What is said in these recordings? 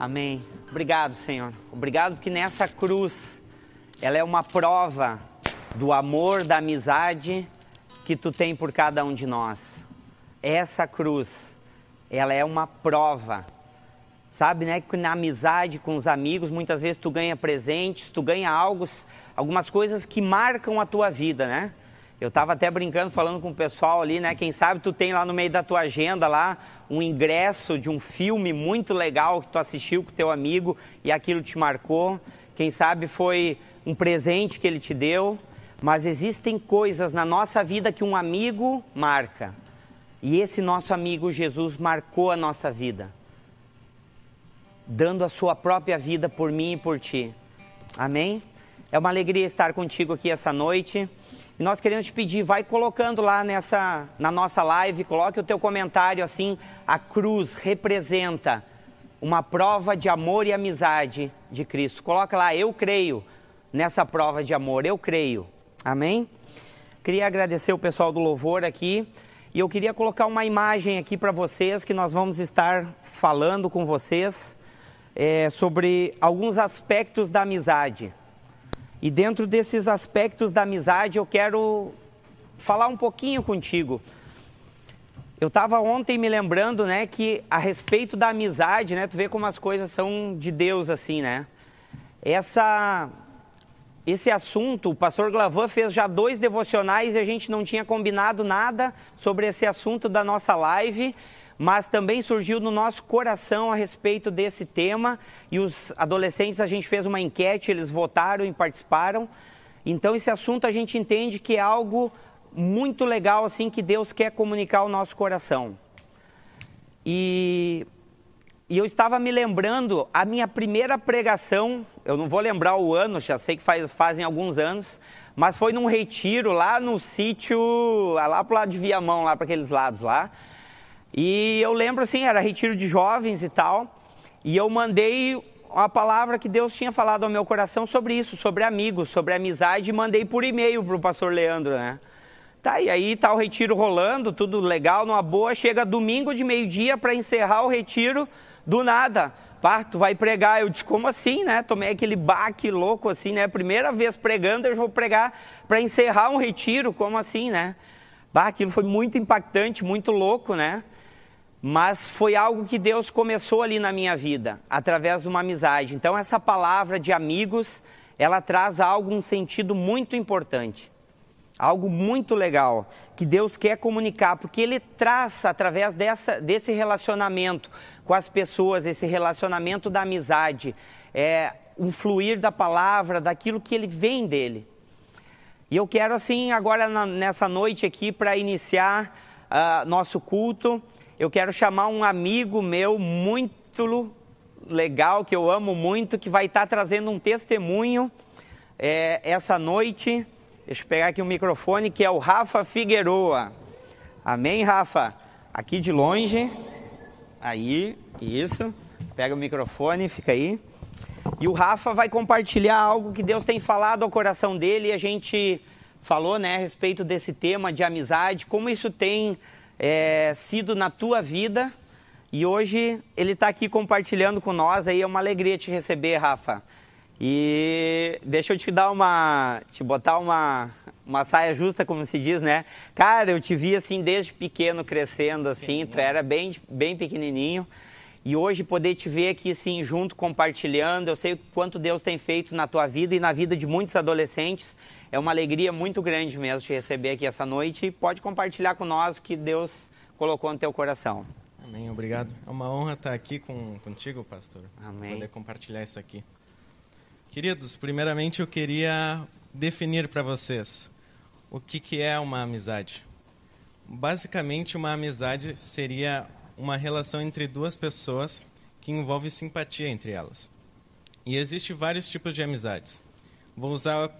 Amém. Obrigado, Senhor. Obrigado porque nessa cruz ela é uma prova do amor, da amizade que tu tem por cada um de nós. Essa cruz, ela é uma prova. Sabe, né, que na amizade com os amigos, muitas vezes tu ganha presentes, tu ganha algo, algumas coisas que marcam a tua vida, né? Eu estava até brincando, falando com o pessoal ali, né? Quem sabe tu tem lá no meio da tua agenda lá um ingresso de um filme muito legal que tu assistiu com teu amigo e aquilo te marcou. Quem sabe foi um presente que ele te deu. Mas existem coisas na nossa vida que um amigo marca. E esse nosso amigo Jesus marcou a nossa vida, dando a sua própria vida por mim e por ti. Amém? É uma alegria estar contigo aqui essa noite. E nós queremos te pedir, vai colocando lá nessa, na nossa live, coloque o teu comentário assim, a cruz representa uma prova de amor e amizade de Cristo. Coloca lá, eu creio nessa prova de amor, eu creio. Amém? Queria agradecer o pessoal do louvor aqui e eu queria colocar uma imagem aqui para vocês que nós vamos estar falando com vocês é, sobre alguns aspectos da amizade. E dentro desses aspectos da amizade, eu quero falar um pouquinho contigo. Eu estava ontem me lembrando, né, que a respeito da amizade, né, tu vê como as coisas são de Deus assim, né? Essa esse assunto, o pastor Glavan fez já dois devocionais e a gente não tinha combinado nada sobre esse assunto da nossa live mas também surgiu no nosso coração a respeito desse tema e os adolescentes a gente fez uma enquete, eles votaram e participaram. Então esse assunto a gente entende que é algo muito legal assim que Deus quer comunicar ao nosso coração. E, e eu estava me lembrando a minha primeira pregação, eu não vou lembrar o ano, já sei que faz, fazem alguns anos, mas foi num retiro lá no sítio, lá pro lado de Viamão, lá para aqueles lados lá. E eu lembro assim, era retiro de jovens e tal, e eu mandei a palavra que Deus tinha falado ao meu coração sobre isso, sobre amigos, sobre amizade, e mandei por e-mail para o pastor Leandro, né? Tá, e aí tá o retiro rolando, tudo legal, numa boa, chega domingo de meio-dia para encerrar o retiro, do nada. Pá, tu vai pregar. Eu disse, como assim, né? Tomei aquele baque louco assim, né? Primeira vez pregando, eu vou pregar para encerrar um retiro, como assim, né? Bah, aquilo foi muito impactante, muito louco, né? Mas foi algo que Deus começou ali na minha vida, através de uma amizade. Então, essa palavra de amigos, ela traz algo, um sentido muito importante, algo muito legal, que Deus quer comunicar, porque Ele traz, através dessa, desse relacionamento com as pessoas, esse relacionamento da amizade, é, um fluir da palavra, daquilo que Ele vem dele. E eu quero, assim, agora na, nessa noite aqui, para iniciar uh, nosso culto, eu quero chamar um amigo meu muito legal, que eu amo muito, que vai estar trazendo um testemunho é, essa noite. Deixa eu pegar aqui o microfone, que é o Rafa Figueroa. Amém, Rafa? Aqui de longe. Aí, isso. Pega o microfone, fica aí. E o Rafa vai compartilhar algo que Deus tem falado ao coração dele e a gente falou, né, a respeito desse tema de amizade, como isso tem é, sido na tua vida e hoje ele está aqui compartilhando com nós. Aí é uma alegria te receber, Rafa. E deixa eu te dar uma. te botar uma, uma saia justa, como se diz, né? Cara, eu te vi assim desde pequeno crescendo, assim, tu era bem, bem pequenininho. E hoje poder te ver aqui assim junto compartilhando, eu sei o quanto Deus tem feito na tua vida e na vida de muitos adolescentes. É uma alegria muito grande mesmo te receber aqui essa noite e pode compartilhar com nós o que Deus colocou no teu coração. Amém, obrigado. É uma honra estar aqui com, contigo, pastor. Amém. Poder compartilhar isso aqui. Queridos, primeiramente eu queria definir para vocês o que, que é uma amizade. Basicamente, uma amizade seria uma relação entre duas pessoas que envolve simpatia entre elas. E existe vários tipos de amizades. Vou usar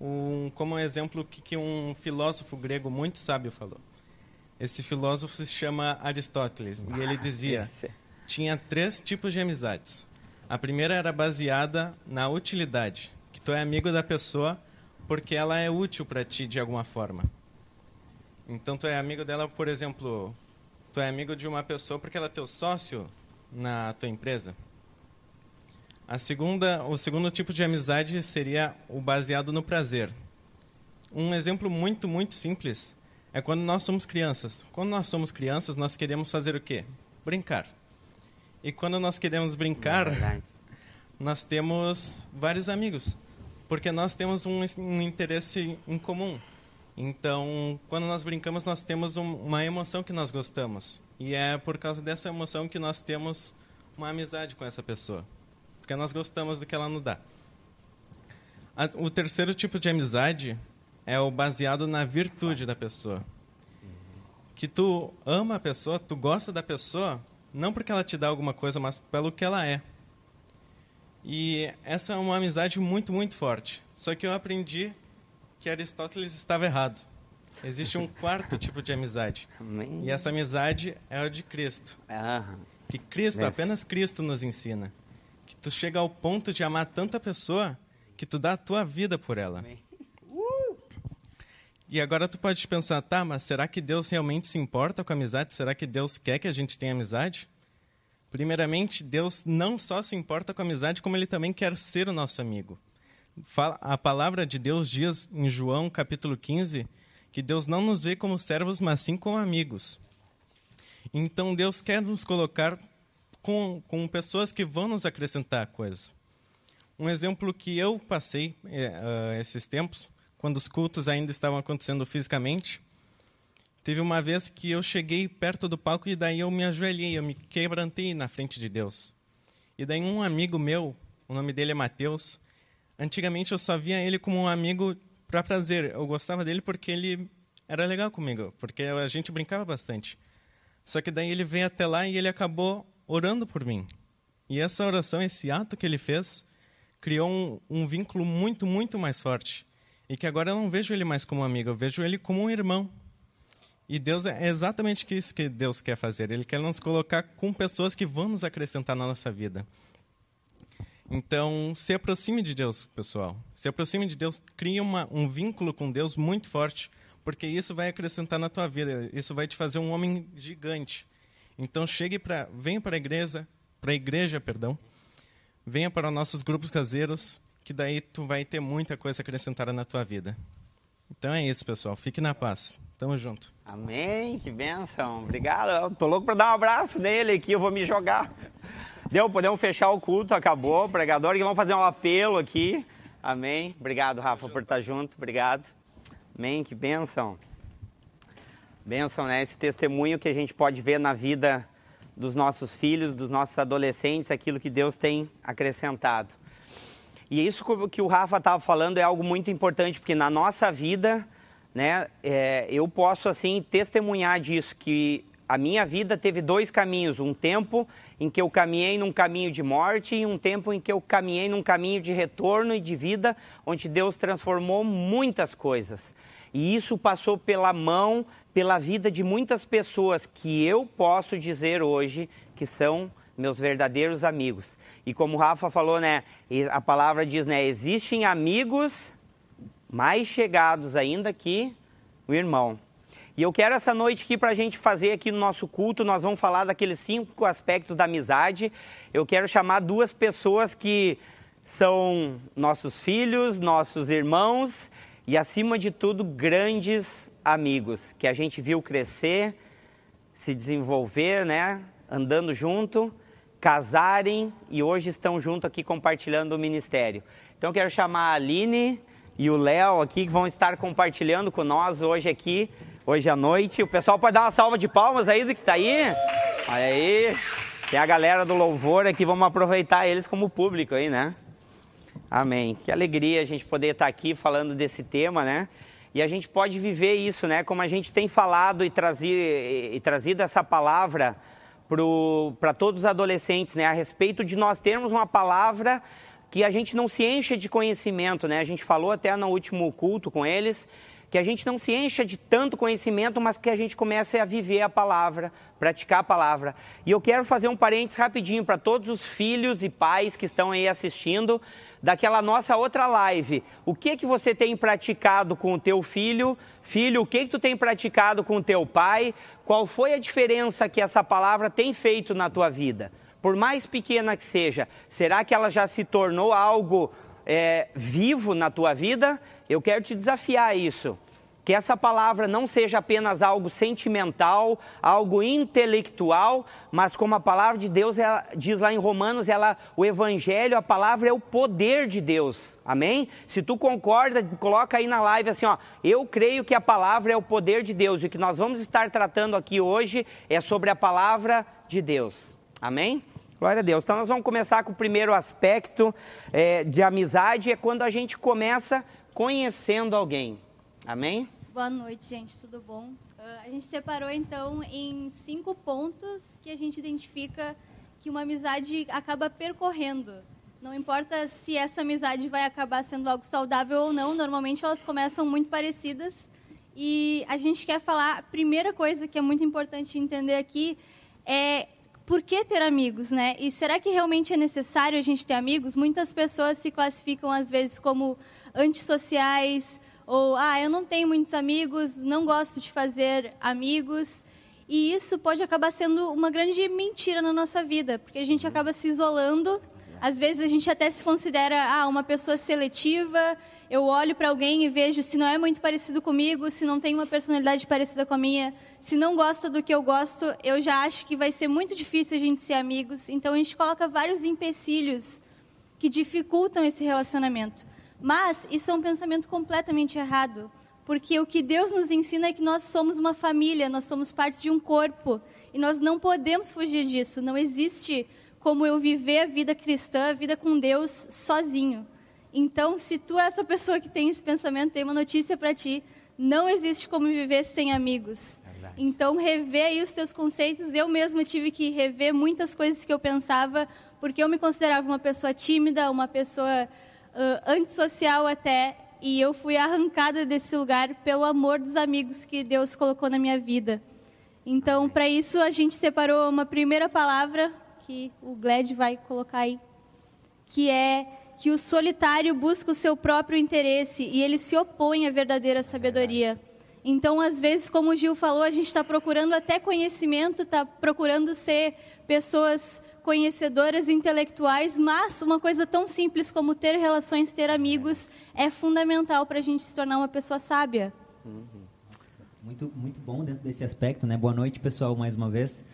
um, como exemplo o que, que um filósofo grego muito sábio falou. Esse filósofo se chama Aristóteles e ele dizia tinha três tipos de amizades. A primeira era baseada na utilidade, que tu é amigo da pessoa porque ela é útil para ti de alguma forma. Então tu é amigo dela, por exemplo, tu é amigo de uma pessoa porque ela é teu sócio na tua empresa. A segunda, o segundo tipo de amizade seria o baseado no prazer. Um exemplo muito, muito simples é quando nós somos crianças. Quando nós somos crianças, nós queremos fazer o quê? Brincar. E quando nós queremos brincar, é nós temos vários amigos, porque nós temos um, um interesse em comum. Então, quando nós brincamos, nós temos um, uma emoção que nós gostamos. E é por causa dessa emoção que nós temos uma amizade com essa pessoa. Porque nós gostamos do que ela nos dá. A, o terceiro tipo de amizade é o baseado na virtude da pessoa. Que tu ama a pessoa, tu gosta da pessoa, não porque ela te dá alguma coisa, mas pelo que ela é. E essa é uma amizade muito, muito forte. Só que eu aprendi que Aristóteles estava errado. Existe um quarto tipo de amizade. E essa amizade é a de Cristo. Que Cristo, apenas Cristo nos ensina. Que tu chega ao ponto de amar tanta pessoa que tu dá a tua vida por ela. Uh! E agora tu pode pensar, tá, mas será que Deus realmente se importa com a amizade? Será que Deus quer que a gente tenha amizade? Primeiramente, Deus não só se importa com a amizade, como ele também quer ser o nosso amigo. A palavra de Deus diz em João capítulo 15 que Deus não nos vê como servos, mas sim como amigos. Então Deus quer nos colocar com, com pessoas que vão nos acrescentar coisas. Um exemplo que eu passei uh, esses tempos, quando os cultos ainda estavam acontecendo fisicamente, Teve uma vez que eu cheguei perto do palco e daí eu me ajoelhei, eu me quebrantei na frente de Deus. E daí um amigo meu, o nome dele é Mateus, antigamente eu só via ele como um amigo para prazer. Eu gostava dele porque ele era legal comigo, porque a gente brincava bastante. Só que daí ele veio até lá e ele acabou orando por mim. E essa oração, esse ato que ele fez, criou um, um vínculo muito, muito mais forte. E que agora eu não vejo ele mais como amigo, eu vejo ele como um irmão. E Deus é exatamente isso que Deus quer fazer. Ele quer nos colocar com pessoas que vão nos acrescentar na nossa vida. Então, se aproxime de Deus, pessoal. Se aproxime de Deus, crie uma, um vínculo com Deus muito forte, porque isso vai acrescentar na tua vida. Isso vai te fazer um homem gigante. Então, chegue para, venha para a igreja, para a igreja, perdão. Venha para nossos grupos caseiros, que daí tu vai ter muita coisa acrescentada na tua vida. Então é isso, pessoal. Fique na paz. Tamo junto. Amém, que bênção. Obrigado. Eu tô louco para dar um abraço nele aqui, eu vou me jogar. Deu, podemos fechar o culto, acabou. O pregador, que vamos fazer um apelo aqui. Amém. Obrigado, Rafa, por estar junto. Obrigado. Amém, que bênção. Bênção, né? Esse testemunho que a gente pode ver na vida dos nossos filhos, dos nossos adolescentes, aquilo que Deus tem acrescentado. E isso que o Rafa estava falando é algo muito importante, porque na nossa vida né? É, eu posso assim testemunhar disso que a minha vida teve dois caminhos, um tempo em que eu caminhei num caminho de morte e um tempo em que eu caminhei num caminho de retorno e de vida, onde Deus transformou muitas coisas. E isso passou pela mão, pela vida de muitas pessoas que eu posso dizer hoje que são meus verdadeiros amigos. E como o Rafa falou, né, a palavra diz, né, existem amigos mais chegados ainda que o irmão. E eu quero essa noite aqui para a gente fazer aqui no nosso culto, nós vamos falar daqueles cinco aspectos da amizade. Eu quero chamar duas pessoas que são nossos filhos, nossos irmãos e, acima de tudo, grandes amigos que a gente viu crescer, se desenvolver, né? Andando junto, casarem e hoje estão junto aqui compartilhando o ministério. Então, quero chamar a Aline e o Léo aqui que vão estar compartilhando com nós hoje aqui, hoje à noite. O pessoal pode dar uma salva de palmas aí do que está aí? Olha aí. Tem a galera do louvor aqui, vamos aproveitar eles como público aí, né? Amém. Que alegria a gente poder estar aqui falando desse tema, né? E a gente pode viver isso, né? Como a gente tem falado e, trazido, e trazido essa palavra para todos os adolescentes, né? A respeito de nós termos uma palavra que a gente não se encha de conhecimento, né? A gente falou até no último culto com eles, que a gente não se encha de tanto conhecimento, mas que a gente comece a viver a palavra, praticar a palavra. E eu quero fazer um parênteses rapidinho para todos os filhos e pais que estão aí assistindo daquela nossa outra live. O que que você tem praticado com o teu filho? Filho, o que que tu tem praticado com o teu pai? Qual foi a diferença que essa palavra tem feito na tua vida? por mais pequena que seja, será que ela já se tornou algo é, vivo na tua vida? Eu quero te desafiar a isso. Que essa palavra não seja apenas algo sentimental, algo intelectual, mas como a palavra de Deus ela, diz lá em Romanos, ela, o evangelho, a palavra é o poder de Deus. Amém? Se tu concorda, coloca aí na live assim, ó, eu creio que a palavra é o poder de Deus. E o que nós vamos estar tratando aqui hoje é sobre a palavra de Deus. Amém? Glória a Deus. Então nós vamos começar com o primeiro aspecto é, de amizade, é quando a gente começa conhecendo alguém. Amém? Boa noite, gente, tudo bom? Uh, a gente separou então em cinco pontos que a gente identifica que uma amizade acaba percorrendo. Não importa se essa amizade vai acabar sendo algo saudável ou não, normalmente elas começam muito parecidas. E a gente quer falar, a primeira coisa que é muito importante entender aqui é por que ter amigos, né? E será que realmente é necessário a gente ter amigos? Muitas pessoas se classificam às vezes como antissociais, ou ah, eu não tenho muitos amigos, não gosto de fazer amigos. E isso pode acabar sendo uma grande mentira na nossa vida, porque a gente acaba se isolando. Às vezes a gente até se considera ah, uma pessoa seletiva. Eu olho para alguém e vejo se não é muito parecido comigo, se não tem uma personalidade parecida com a minha, se não gosta do que eu gosto, eu já acho que vai ser muito difícil a gente ser amigos. Então a gente coloca vários empecilhos que dificultam esse relacionamento. Mas isso é um pensamento completamente errado, porque o que Deus nos ensina é que nós somos uma família, nós somos parte de um corpo, e nós não podemos fugir disso. Não existe como eu viver a vida cristã, a vida com Deus sozinho. Então, se tu é essa pessoa que tem esse pensamento, tem uma notícia para ti: não existe como viver sem amigos. Então, rever aí os teus conceitos. Eu mesma tive que rever muitas coisas que eu pensava, porque eu me considerava uma pessoa tímida, uma pessoa uh, antissocial até, e eu fui arrancada desse lugar pelo amor dos amigos que Deus colocou na minha vida. Então, para isso, a gente separou uma primeira palavra que o Gled vai colocar aí, que é que o solitário busca o seu próprio interesse e ele se opõe à verdadeira sabedoria. Então, às vezes, como o Gil falou, a gente está procurando até conhecimento, está procurando ser pessoas conhecedoras intelectuais, mas uma coisa tão simples como ter relações, ter amigos, é fundamental para a gente se tornar uma pessoa sábia. Muito, muito bom dentro desse aspecto, né? Boa noite, pessoal, mais uma vez.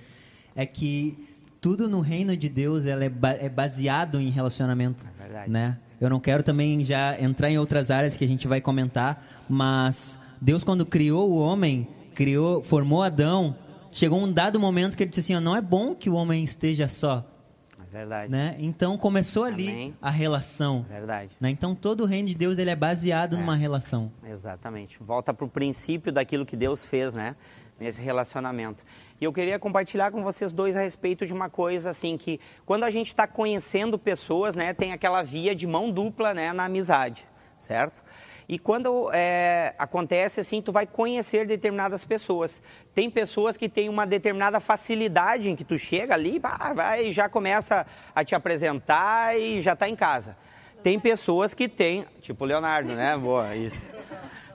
É que tudo no reino de Deus ela é, ba é baseado em relacionamento, é verdade. né? Eu não quero também já entrar em outras áreas que a gente vai comentar, mas Deus quando criou o homem, criou, formou Adão, chegou um dado momento que ele disse assim, ó, não é bom que o homem esteja só. É verdade. Né? Então começou ali Amém. a relação. É verdade. Né? Então todo o reino de Deus ele é baseado é. numa relação. Exatamente. Volta para o princípio daquilo que Deus fez, né? Nesse relacionamento. E eu queria compartilhar com vocês dois a respeito de uma coisa assim que quando a gente está conhecendo pessoas, né, tem aquela via de mão dupla, né, na amizade, certo? E quando é, acontece assim, tu vai conhecer determinadas pessoas. Tem pessoas que têm uma determinada facilidade em que tu chega ali, vai, já começa a te apresentar e já está em casa. Tem pessoas que têm, tipo o Leonardo, né? Boa, isso.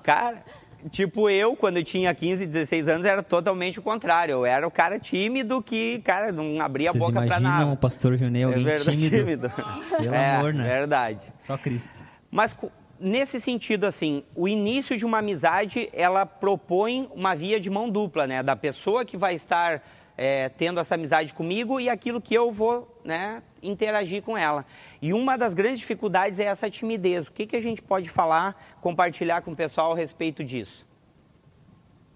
Cara, tipo eu, quando eu tinha 15, 16 anos, era totalmente o contrário. Eu era o cara tímido que, cara, não abria Vocês a boca para nada. o pastor Junei alguém é verdade, tímido? tímido. Pelo é, amor, né? verdade. Só Cristo. Mas nesse sentido, assim, o início de uma amizade, ela propõe uma via de mão dupla, né? Da pessoa que vai estar é, tendo essa amizade comigo e aquilo que eu vou, né, interagir com ela. E uma das grandes dificuldades é essa timidez. O que, que a gente pode falar, compartilhar com o pessoal a respeito disso?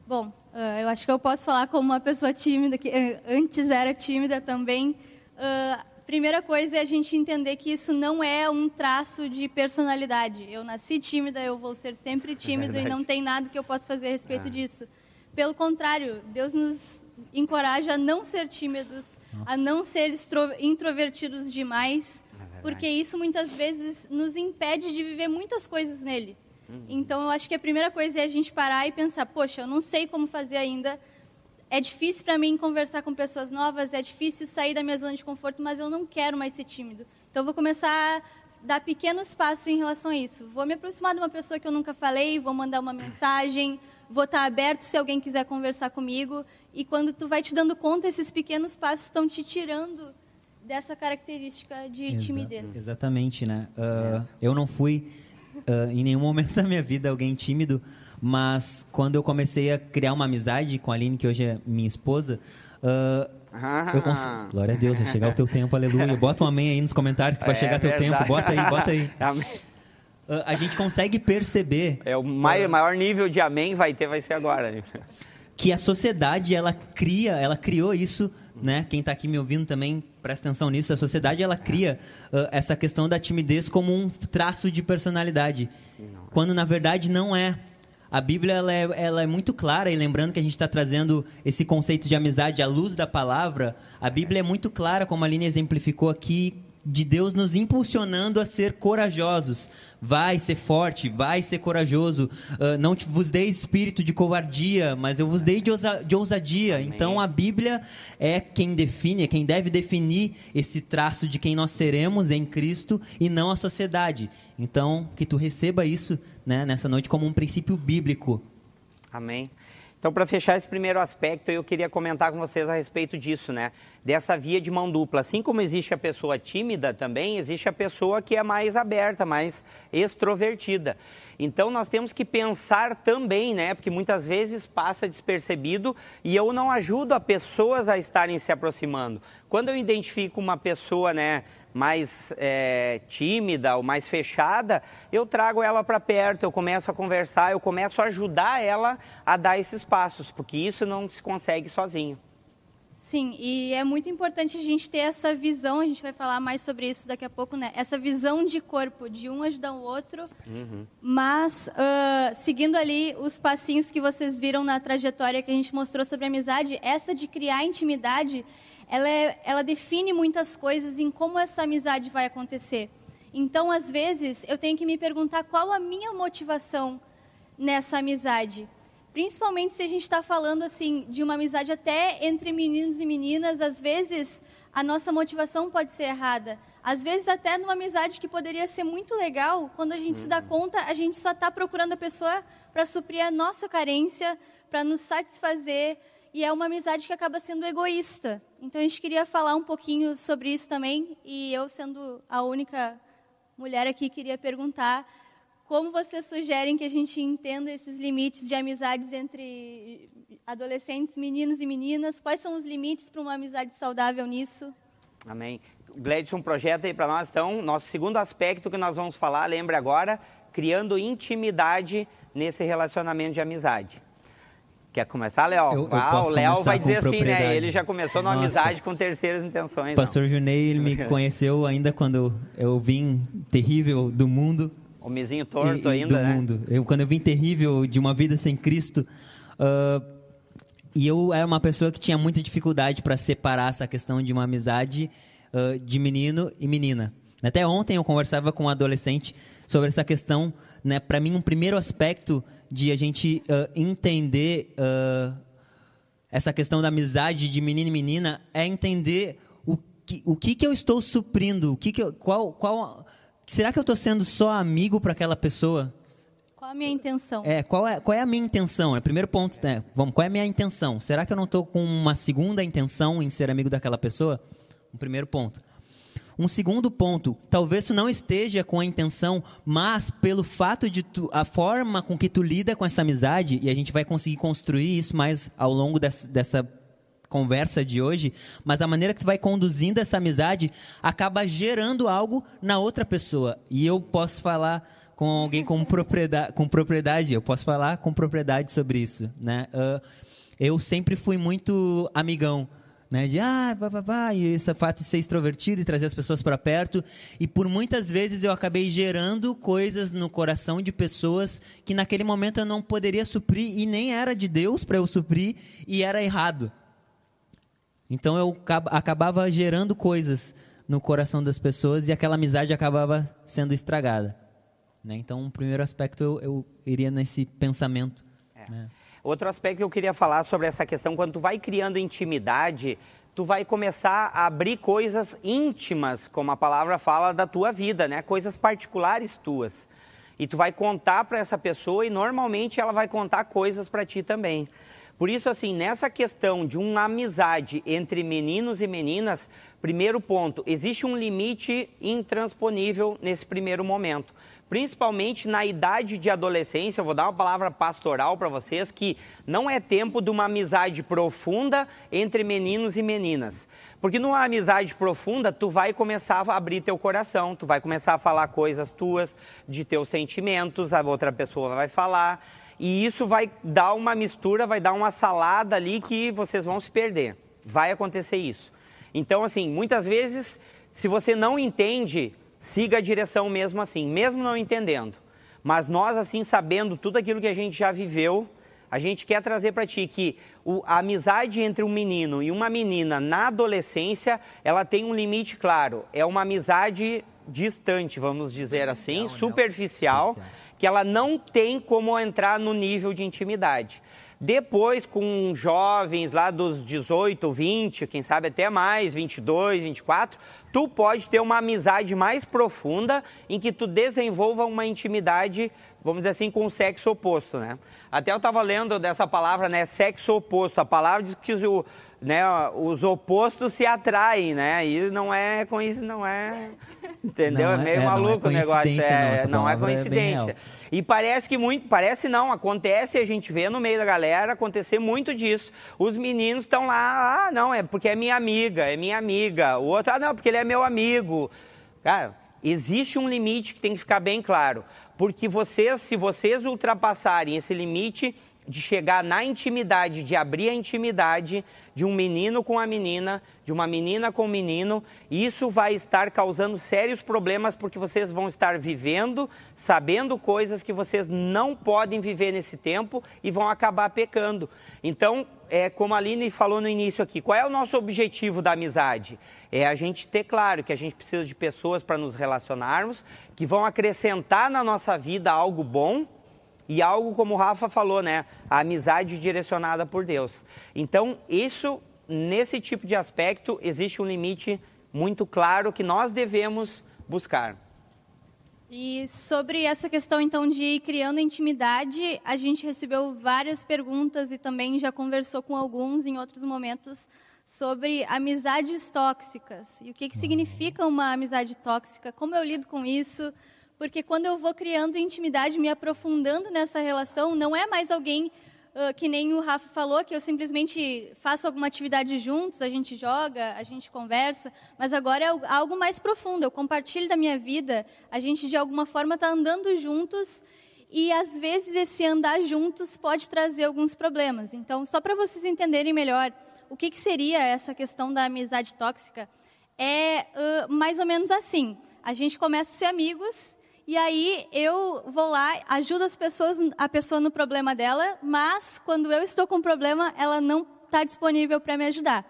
Bom, eu acho que eu posso falar como uma pessoa tímida, que antes era tímida também. Primeira coisa é a gente entender que isso não é um traço de personalidade. Eu nasci tímida, eu vou ser sempre tímido é e não tem nada que eu possa fazer a respeito ah. disso. Pelo contrário, Deus nos encoraja a não ser tímidos, Nossa. a não ser introvertidos demais, é porque isso muitas vezes nos impede de viver muitas coisas nele. Uhum. Então, eu acho que a primeira coisa é a gente parar e pensar: poxa, eu não sei como fazer ainda, é difícil para mim conversar com pessoas novas, é difícil sair da minha zona de conforto, mas eu não quero mais ser tímido. Então, eu vou começar a dar pequenos passos em relação a isso. Vou me aproximar de uma pessoa que eu nunca falei, vou mandar uma mensagem, vou estar aberto se alguém quiser conversar comigo. E quando tu vai te dando conta, esses pequenos passos estão te tirando dessa característica de Exa timidez. Exatamente, né? Uh, eu não fui uh, em nenhum momento da minha vida alguém tímido, mas quando eu comecei a criar uma amizade com a Aline, que hoje é minha esposa, uh, ah. eu cons... Glória a Deus, vai chegar o teu tempo, aleluia. Bota um amém aí nos comentários que vai é chegar verdade. teu tempo. Bota aí, bota aí. Amém. Uh, a gente consegue perceber. É o maior, maior nível de amém vai ter, vai ser agora. Que a sociedade ela cria, ela criou isso, né? Quem está aqui me ouvindo também presta atenção nisso. A sociedade ela cria uh, essa questão da timidez como um traço de personalidade, quando na verdade não é. A Bíblia ela é, ela é muito clara e lembrando que a gente está trazendo esse conceito de amizade à luz da palavra, a Bíblia é muito clara, como a Aline exemplificou aqui, de Deus nos impulsionando a ser corajosos. Vai ser forte, vai ser corajoso. Uh, não te, vos dei espírito de covardia, mas eu vos dei de, ousa, de ousadia. Amém. Então a Bíblia é quem define, é quem deve definir esse traço de quem nós seremos em Cristo e não a sociedade. Então que tu receba isso né, nessa noite como um princípio bíblico. Amém. Então, para fechar esse primeiro aspecto, eu queria comentar com vocês a respeito disso, né? Dessa via de mão dupla. Assim como existe a pessoa tímida também, existe a pessoa que é mais aberta, mais extrovertida. Então, nós temos que pensar também, né? Porque muitas vezes passa despercebido e eu não ajudo a pessoas a estarem se aproximando. Quando eu identifico uma pessoa, né? Mais é, tímida ou mais fechada, eu trago ela para perto, eu começo a conversar, eu começo a ajudar ela a dar esses passos, porque isso não se consegue sozinho. Sim, e é muito importante a gente ter essa visão, a gente vai falar mais sobre isso daqui a pouco, né? Essa visão de corpo, de um ajudar o outro, uhum. mas uh, seguindo ali os passinhos que vocês viram na trajetória que a gente mostrou sobre amizade, essa de criar intimidade ela, é, ela define muitas coisas em como essa amizade vai acontecer. Então, às vezes, eu tenho que me perguntar qual a minha motivação nessa amizade. Principalmente se a gente está falando assim de uma amizade até entre meninos e meninas, às vezes a nossa motivação pode ser errada. Às vezes até numa amizade que poderia ser muito legal, quando a gente uhum. se dá uhum. conta, a gente só está procurando a pessoa para suprir a nossa carência, para nos satisfazer, e é uma amizade que acaba sendo egoísta. Então a gente queria falar um pouquinho sobre isso também, e eu sendo a única mulher aqui queria perguntar como vocês sugerem que a gente entenda esses limites de amizades entre adolescentes, meninos e meninas? Quais são os limites para uma amizade saudável nisso? Amém. Gledson, projeta aí para nós, então, nosso segundo aspecto que nós vamos falar, lembre agora, criando intimidade nesse relacionamento de amizade. Quer começar, Léo? Ah, o Léo vai dizer assim, né? Ele já começou numa amizade com terceiras intenções. Pastor Junei, ele me conheceu ainda quando eu vim terrível do mundo. O mesinho torto e ainda, do né? mundo. Eu, quando eu vim terrível de uma vida sem Cristo, uh, e eu era uma pessoa que tinha muita dificuldade para separar essa questão de uma amizade uh, de menino e menina. Até ontem eu conversava com um adolescente sobre essa questão, né? Para mim, um primeiro aspecto de a gente uh, entender uh, essa questão da amizade de menino e menina é entender o que, o que, que eu estou suprindo, o que, que eu, qual, qual, será que eu estou sendo só amigo para aquela pessoa? Qual a minha intenção? É, qual é, qual é a minha intenção? É o primeiro ponto, né? Vamos, qual é a minha intenção? Será que eu não estou com uma segunda intenção em ser amigo daquela pessoa? Um primeiro ponto. Um segundo ponto, talvez tu não esteja com a intenção, mas pelo fato de tu, a forma com que tu lida com essa amizade, e a gente vai conseguir construir isso mais ao longo dessa, dessa conversa de hoje, mas a maneira que tu vai conduzindo essa amizade acaba gerando algo na outra pessoa. E eu posso falar com alguém com propriedade, com propriedade eu posso falar com propriedade sobre isso, né? Uh, eu sempre fui muito amigão né? De ah, pá, pá, pá, e esse fato de ser extrovertido e trazer as pessoas para perto. E por muitas vezes eu acabei gerando coisas no coração de pessoas que naquele momento eu não poderia suprir e nem era de Deus para eu suprir e era errado. Então eu acabava gerando coisas no coração das pessoas e aquela amizade acabava sendo estragada. Né? Então, o primeiro aspecto eu, eu iria nesse pensamento. É. Né? Outro aspecto que eu queria falar sobre essa questão, quando tu vai criando intimidade, tu vai começar a abrir coisas íntimas, como a palavra fala, da tua vida, né? Coisas particulares tuas. E tu vai contar para essa pessoa e normalmente ela vai contar coisas para ti também. Por isso, assim, nessa questão de uma amizade entre meninos e meninas, Primeiro ponto, existe um limite intransponível nesse primeiro momento. Principalmente na idade de adolescência, eu vou dar uma palavra pastoral para vocês, que não é tempo de uma amizade profunda entre meninos e meninas. Porque numa amizade profunda, tu vai começar a abrir teu coração, tu vai começar a falar coisas tuas, de teus sentimentos, a outra pessoa vai falar. E isso vai dar uma mistura, vai dar uma salada ali que vocês vão se perder. Vai acontecer isso. Então, assim, muitas vezes, se você não entende, siga a direção mesmo assim, mesmo não entendendo. Mas nós, assim, sabendo tudo aquilo que a gente já viveu, a gente quer trazer para ti que o, a amizade entre um menino e uma menina na adolescência, ela tem um limite claro. É uma amizade distante, vamos dizer assim, superficial, que ela não tem como entrar no nível de intimidade. Depois, com jovens lá dos 18, 20, quem sabe até mais, 22, 24, tu pode ter uma amizade mais profunda em que tu desenvolva uma intimidade, vamos dizer assim, com o sexo oposto, né? Até eu estava lendo dessa palavra, né? Sexo oposto. A palavra diz que os, né, os opostos se atraem, né? E não é com isso, não é. Entendeu? Não é, é meio é, maluco é o negócio. É, não, não é, é coincidência. É e parece que muito. Parece não, acontece, a gente vê no meio da galera acontecer muito disso. Os meninos estão lá, ah, não, é porque é minha amiga, é minha amiga. O outro, ah, não, porque ele é meu amigo. Cara, existe um limite que tem que ficar bem claro porque vocês, se vocês ultrapassarem esse limite de chegar na intimidade, de abrir a intimidade de um menino com a menina, de uma menina com o menino, isso vai estar causando sérios problemas porque vocês vão estar vivendo, sabendo coisas que vocês não podem viver nesse tempo e vão acabar pecando. Então, é como a Aline falou no início aqui, qual é o nosso objetivo da amizade? É a gente ter claro que a gente precisa de pessoas para nos relacionarmos, que vão acrescentar na nossa vida algo bom e algo como o Rafa falou, né? A amizade direcionada por Deus. Então, isso, nesse tipo de aspecto, existe um limite muito claro que nós devemos buscar. E sobre essa questão, então, de ir criando intimidade, a gente recebeu várias perguntas e também já conversou com alguns em outros momentos sobre amizades tóxicas. E o que, que significa uma amizade tóxica, como eu lido com isso, porque quando eu vou criando intimidade, me aprofundando nessa relação, não é mais alguém uh, que nem o Rafa falou, que eu simplesmente faço alguma atividade juntos, a gente joga, a gente conversa, mas agora é algo mais profundo. Eu compartilho da minha vida, a gente de alguma forma está andando juntos e às vezes esse andar juntos pode trazer alguns problemas. Então, só para vocês entenderem melhor o que, que, seria essa questão da amizade tóxica, é uh, mais ou menos assim. A gente começa a ser amigos e aí eu vou lá, ajudo as pessoas, a pessoa no problema dela, mas quando eu estou com problema, ela não está disponível para me ajudar.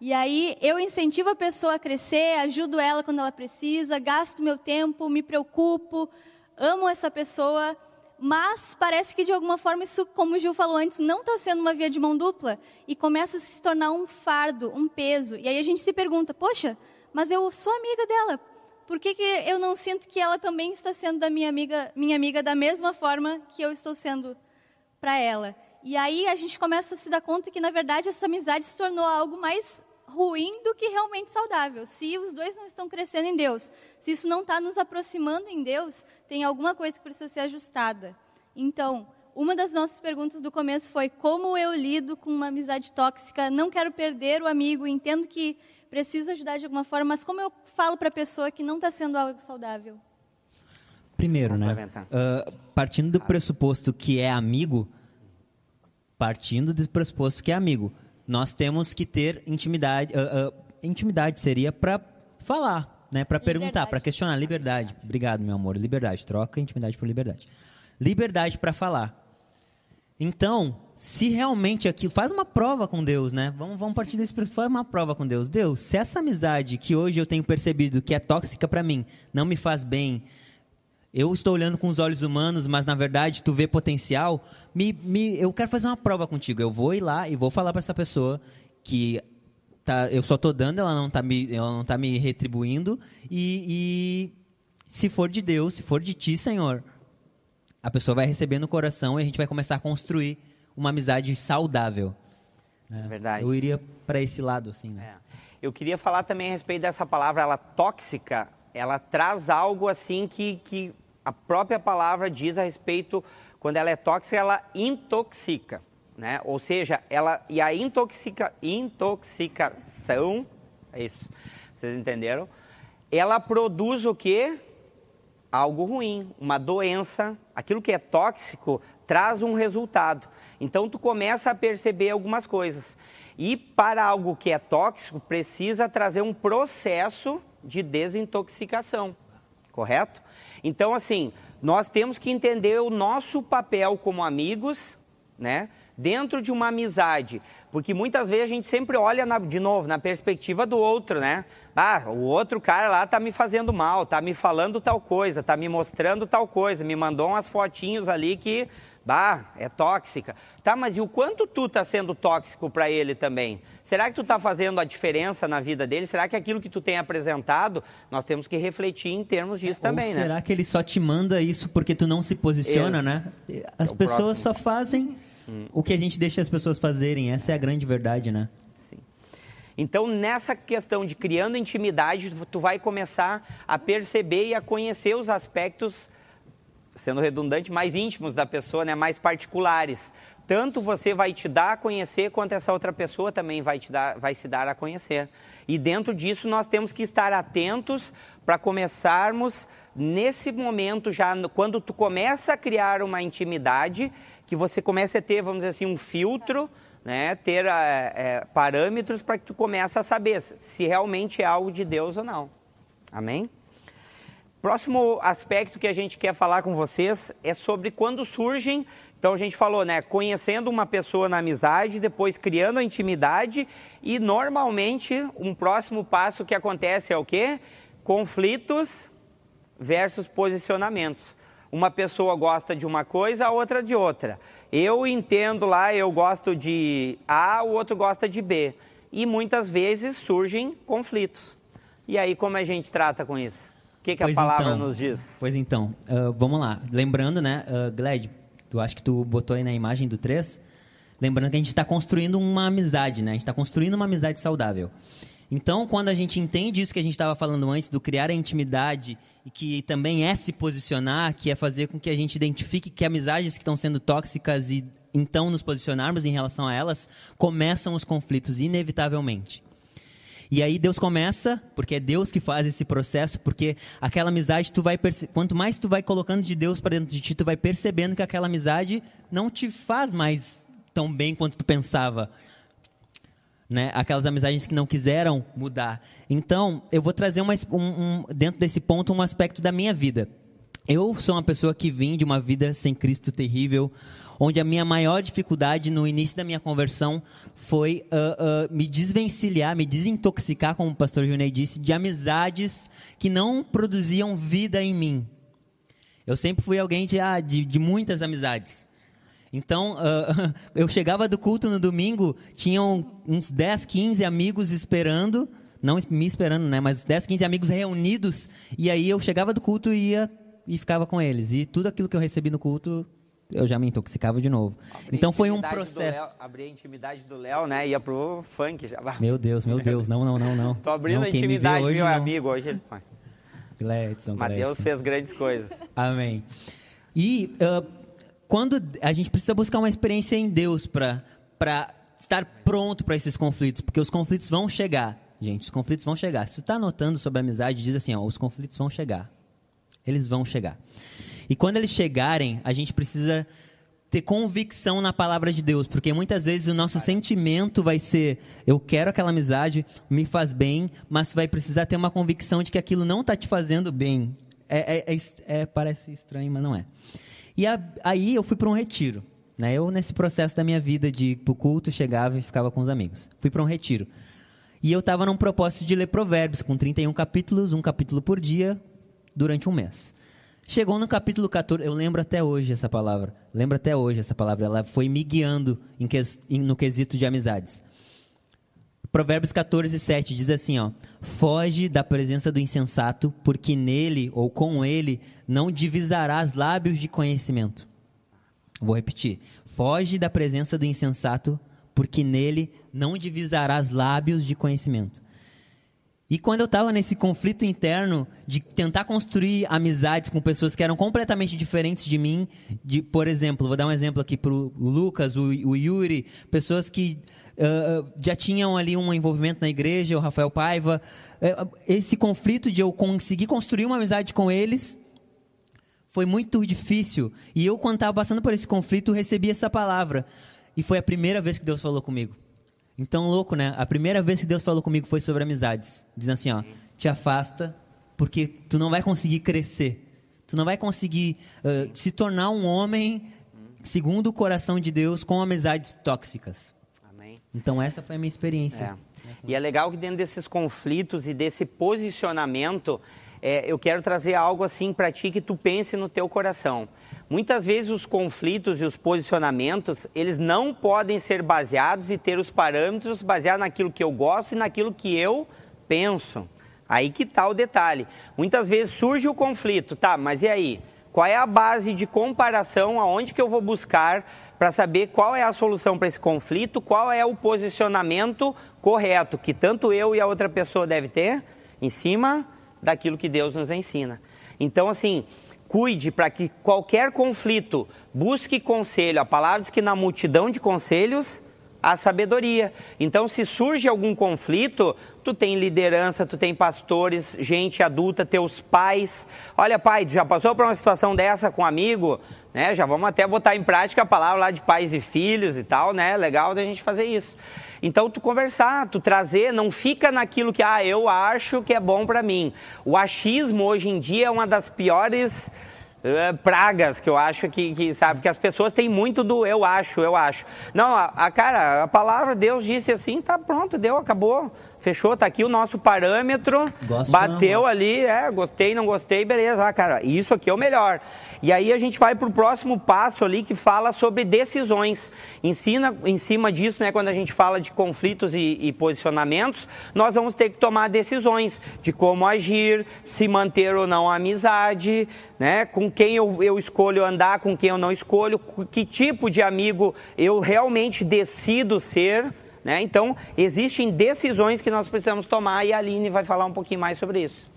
E aí eu incentivo a pessoa a crescer, ajudo ela quando ela precisa, gasto meu tempo, me preocupo, amo essa pessoa, mas parece que de alguma forma isso, como o Gil falou antes, não está sendo uma via de mão dupla e começa a se tornar um fardo, um peso. E aí a gente se pergunta, poxa, mas eu sou amiga dela, por que, que eu não sinto que ela também está sendo da minha amiga, minha amiga da mesma forma que eu estou sendo para ela? E aí a gente começa a se dar conta que, na verdade, essa amizade se tornou algo mais ruim do que realmente saudável. Se os dois não estão crescendo em Deus, se isso não está nos aproximando em Deus, tem alguma coisa que precisa ser ajustada. Então, uma das nossas perguntas do começo foi como eu lido com uma amizade tóxica. Não quero perder o amigo, entendo que preciso ajudar de alguma forma, mas como eu falo para a pessoa que não está sendo algo saudável? Primeiro, né? Uh, partindo do pressuposto que é amigo, partindo do pressuposto que é amigo, nós temos que ter intimidade. Uh, uh, intimidade seria para falar, né? Para perguntar, para questionar. Liberdade. Obrigado, meu amor. Liberdade. Troca intimidade por liberdade. Liberdade para falar. Então, se realmente aqui faz uma prova com Deus, né? Vamos, vamos partir desse faz uma prova com Deus. Deus, se essa amizade que hoje eu tenho percebido que é tóxica para mim, não me faz bem, eu estou olhando com os olhos humanos, mas na verdade tu vê potencial, me, me, eu quero fazer uma prova contigo. Eu vou ir lá e vou falar para essa pessoa que tá, eu só estou dando, ela não está me, ela não tá me retribuindo e, e se for de Deus, se for de ti, Senhor, a pessoa vai receber no coração e a gente vai começar a construir uma amizade saudável. Né? Verdade. Eu iria para esse lado, assim. Né? É. eu queria falar também a respeito dessa palavra, ela tóxica, ela traz algo assim que, que a própria palavra diz a respeito, quando ela é tóxica, ela intoxica, né? Ou seja, ela e a intoxica, intoxicação, é isso, vocês entenderam? Ela produz o que? Algo ruim, uma doença. Aquilo que é tóxico traz um resultado. Então tu começa a perceber algumas coisas. E para algo que é tóxico, precisa trazer um processo de desintoxicação, correto? Então, assim, nós temos que entender o nosso papel como amigos, né? Dentro de uma amizade. Porque muitas vezes a gente sempre olha, na, de novo, na perspectiva do outro, né? Ah, o outro cara lá tá me fazendo mal, tá me falando tal coisa, tá me mostrando tal coisa, me mandou umas fotinhos ali que Bah, é tóxica. Tá, mas e o quanto tu tá sendo tóxico para ele também? Será que tu tá fazendo a diferença na vida dele? Será que aquilo que tu tem apresentado, nós temos que refletir em termos disso Ou também, será né? Será que ele só te manda isso porque tu não se posiciona, Ex né? As é pessoas próximo. só fazem hum. o que a gente deixa as pessoas fazerem. Essa é a grande verdade, né? Sim. Então, nessa questão de criando intimidade, tu vai começar a perceber e a conhecer os aspectos sendo redundante, mais íntimos da pessoa, né, mais particulares. Tanto você vai te dar a conhecer, quanto essa outra pessoa também vai, te dar, vai se dar a conhecer. E dentro disso nós temos que estar atentos para começarmos nesse momento já, quando tu começa a criar uma intimidade, que você comece a ter, vamos dizer assim, um filtro, né, ter é, parâmetros para que tu comece a saber se realmente é algo de Deus ou não. Amém? Próximo aspecto que a gente quer falar com vocês é sobre quando surgem. Então a gente falou, né? Conhecendo uma pessoa na amizade, depois criando a intimidade e normalmente um próximo passo que acontece é o quê? Conflitos versus posicionamentos. Uma pessoa gosta de uma coisa, a outra de outra. Eu entendo lá, eu gosto de A, o outro gosta de B. E muitas vezes surgem conflitos. E aí como a gente trata com isso? O que, que a palavra então, nos diz? Pois então, uh, vamos lá. Lembrando, né, uh, Gled, tu acho que tu botou aí na imagem do 3, lembrando que a gente está construindo uma amizade, né? A gente está construindo uma amizade saudável. Então, quando a gente entende isso que a gente estava falando antes, do criar a intimidade, e que também é se posicionar, que é fazer com que a gente identifique que amizades que estão sendo tóxicas e então nos posicionarmos em relação a elas, começam os conflitos, inevitavelmente. E aí Deus começa, porque é Deus que faz esse processo, porque aquela amizade tu vai quanto mais tu vai colocando de Deus para dentro de ti, tu vai percebendo que aquela amizade não te faz mais tão bem quanto tu pensava. Né? Aquelas amizades que não quiseram mudar. Então, eu vou trazer uma, um, um, dentro desse ponto um aspecto da minha vida. Eu sou uma pessoa que vim de uma vida sem Cristo terrível, onde a minha maior dificuldade no início da minha conversão foi uh, uh, me desvencilhar, me desintoxicar, como o pastor Junei disse, de amizades que não produziam vida em mim. Eu sempre fui alguém de, ah, de, de muitas amizades. Então, uh, eu chegava do culto no domingo, tinham uns 10, 15 amigos esperando, não me esperando, né, mas 10, 15 amigos reunidos, e aí eu chegava do culto e ia e ficava com eles. E tudo aquilo que eu recebi no culto eu já me intoxicava de novo. Abri então foi um processo. abri a intimidade do Léo, né? Ia pro funk já. Meu Deus, meu Deus, não, não, não, não. Tô abrindo não, a intimidade, hoje, meu não. amigo. Hoje ele. Gledson, Mas Deus fez grandes coisas. Amém. E uh, quando a gente precisa buscar uma experiência em Deus para estar pronto para esses conflitos, porque os conflitos vão chegar, gente, os conflitos vão chegar. Se você está anotando sobre amizade, diz assim, ó, os conflitos vão chegar. Eles vão chegar. E quando eles chegarem, a gente precisa ter convicção na palavra de Deus, porque muitas vezes o nosso sentimento vai ser: eu quero aquela amizade, me faz bem, mas vai precisar ter uma convicção de que aquilo não está te fazendo bem. É, é, é, é, parece estranho, mas não é. E a, aí eu fui para um retiro. Né? Eu, nesse processo da minha vida de ir para o culto, chegava e ficava com os amigos. Fui para um retiro. E eu estava num propósito de ler Provérbios, com 31 capítulos, um capítulo por dia, durante um mês. Chegou no capítulo 14, eu lembro até hoje essa palavra, lembro até hoje essa palavra, ela foi me guiando em, no quesito de amizades. Provérbios 14, 7 diz assim: ó, Foge da presença do insensato, porque nele ou com ele não divisarás lábios de conhecimento. Vou repetir: Foge da presença do insensato, porque nele não divisarás lábios de conhecimento. E quando eu estava nesse conflito interno de tentar construir amizades com pessoas que eram completamente diferentes de mim, de, por exemplo, vou dar um exemplo aqui para o Lucas, o, o, Yuri, pessoas que uh, já tinham ali um envolvimento na igreja, o Rafael Paiva, uh, esse conflito de eu conseguir construir uma amizade com eles foi muito difícil. E eu, quando estava passando por esse conflito, recebi essa palavra. E foi a primeira vez que Deus falou comigo. Então, louco, né? A primeira vez que Deus falou comigo foi sobre amizades. Dizendo assim, ó, te afasta, porque tu não vai conseguir crescer. Tu não vai conseguir uh, se tornar um homem segundo o coração de Deus com amizades tóxicas. Amém. Então, essa foi a minha experiência. É. E é legal que dentro desses conflitos e desse posicionamento, é, eu quero trazer algo assim para ti que tu pense no teu coração. Muitas vezes os conflitos e os posicionamentos, eles não podem ser baseados e ter os parâmetros baseados naquilo que eu gosto e naquilo que eu penso. Aí que está o detalhe. Muitas vezes surge o conflito, tá, mas e aí? Qual é a base de comparação, aonde que eu vou buscar para saber qual é a solução para esse conflito, qual é o posicionamento correto que tanto eu e a outra pessoa deve ter em cima daquilo que Deus nos ensina. Então, assim, cuide para que qualquer conflito busque conselho. A palavra diz que na multidão de conselhos há sabedoria. Então, se surge algum conflito, tu tem liderança, tu tem pastores, gente adulta, teus pais. Olha, pai, já passou por uma situação dessa com um amigo? Né? Já vamos até botar em prática a palavra lá de pais e filhos e tal, né? Legal da gente fazer isso. Então, tu conversar, tu trazer, não fica naquilo que, ah, eu acho que é bom para mim. O achismo hoje em dia é uma das piores uh, pragas que eu acho que, que, sabe, que as pessoas têm muito do eu acho, eu acho. Não, a, a cara, a palavra Deus disse assim, tá pronto, deu, acabou. Fechou, tá aqui o nosso parâmetro. Gosto bateu não. ali, é, gostei, não gostei, beleza. Ah, cara, isso aqui é o melhor. E aí a gente vai para o próximo passo ali que fala sobre decisões. Ensina em cima disso, né, quando a gente fala de conflitos e, e posicionamentos, nós vamos ter que tomar decisões de como agir, se manter ou não a amizade, né, com quem eu, eu escolho andar, com quem eu não escolho, que tipo de amigo eu realmente decido ser. Né? Então, existem decisões que nós precisamos tomar e a Aline vai falar um pouquinho mais sobre isso.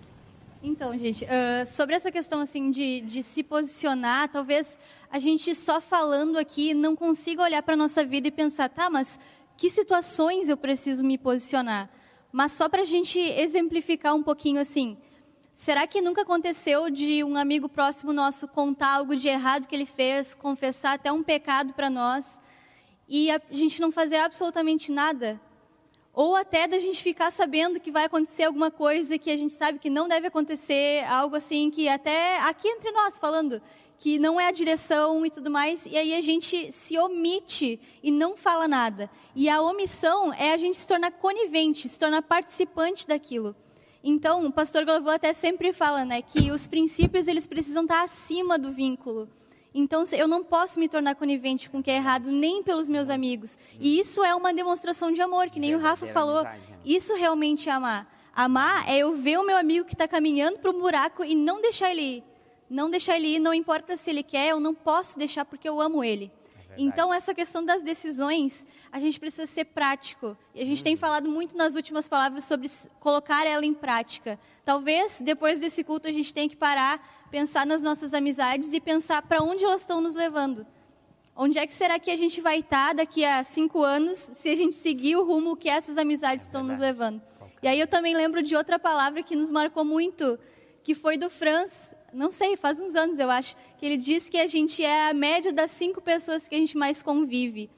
Então, gente, uh, sobre essa questão assim de, de se posicionar, talvez a gente só falando aqui não consiga olhar para a nossa vida e pensar, tá, mas que situações eu preciso me posicionar? Mas só para a gente exemplificar um pouquinho assim, será que nunca aconteceu de um amigo próximo nosso contar algo de errado que ele fez, confessar até um pecado para nós e a gente não fazer absolutamente nada? ou até da gente ficar sabendo que vai acontecer alguma coisa que a gente sabe que não deve acontecer, algo assim que até aqui entre nós falando que não é a direção e tudo mais, e aí a gente se omite e não fala nada. E a omissão é a gente se tornar conivente, se tornar participante daquilo. Então, o pastor Glavô até sempre fala, né, que os princípios eles precisam estar acima do vínculo. Então, eu não posso me tornar conivente com o que é errado, nem pelos meus amigos. E isso é uma demonstração de amor, que nem o Rafa falou. Né? Isso realmente é amar. Amar é eu ver o meu amigo que está caminhando para o buraco e não deixar ele ir. Não deixar ele ir, não importa se ele quer, eu não posso deixar porque eu amo ele. Então, essa questão das decisões, a gente precisa ser prático. E a gente hum. tem falado muito nas últimas palavras sobre colocar ela em prática. Talvez, depois desse culto, a gente tenha que parar, pensar nas nossas amizades e pensar para onde elas estão nos levando. Onde é que será que a gente vai estar daqui a cinco anos se a gente seguir o rumo que essas amizades estão nos levando? E aí eu também lembro de outra palavra que nos marcou muito, que foi do Franz, não sei, faz uns anos eu acho, que ele diz que a gente é a média das cinco pessoas que a gente mais convive.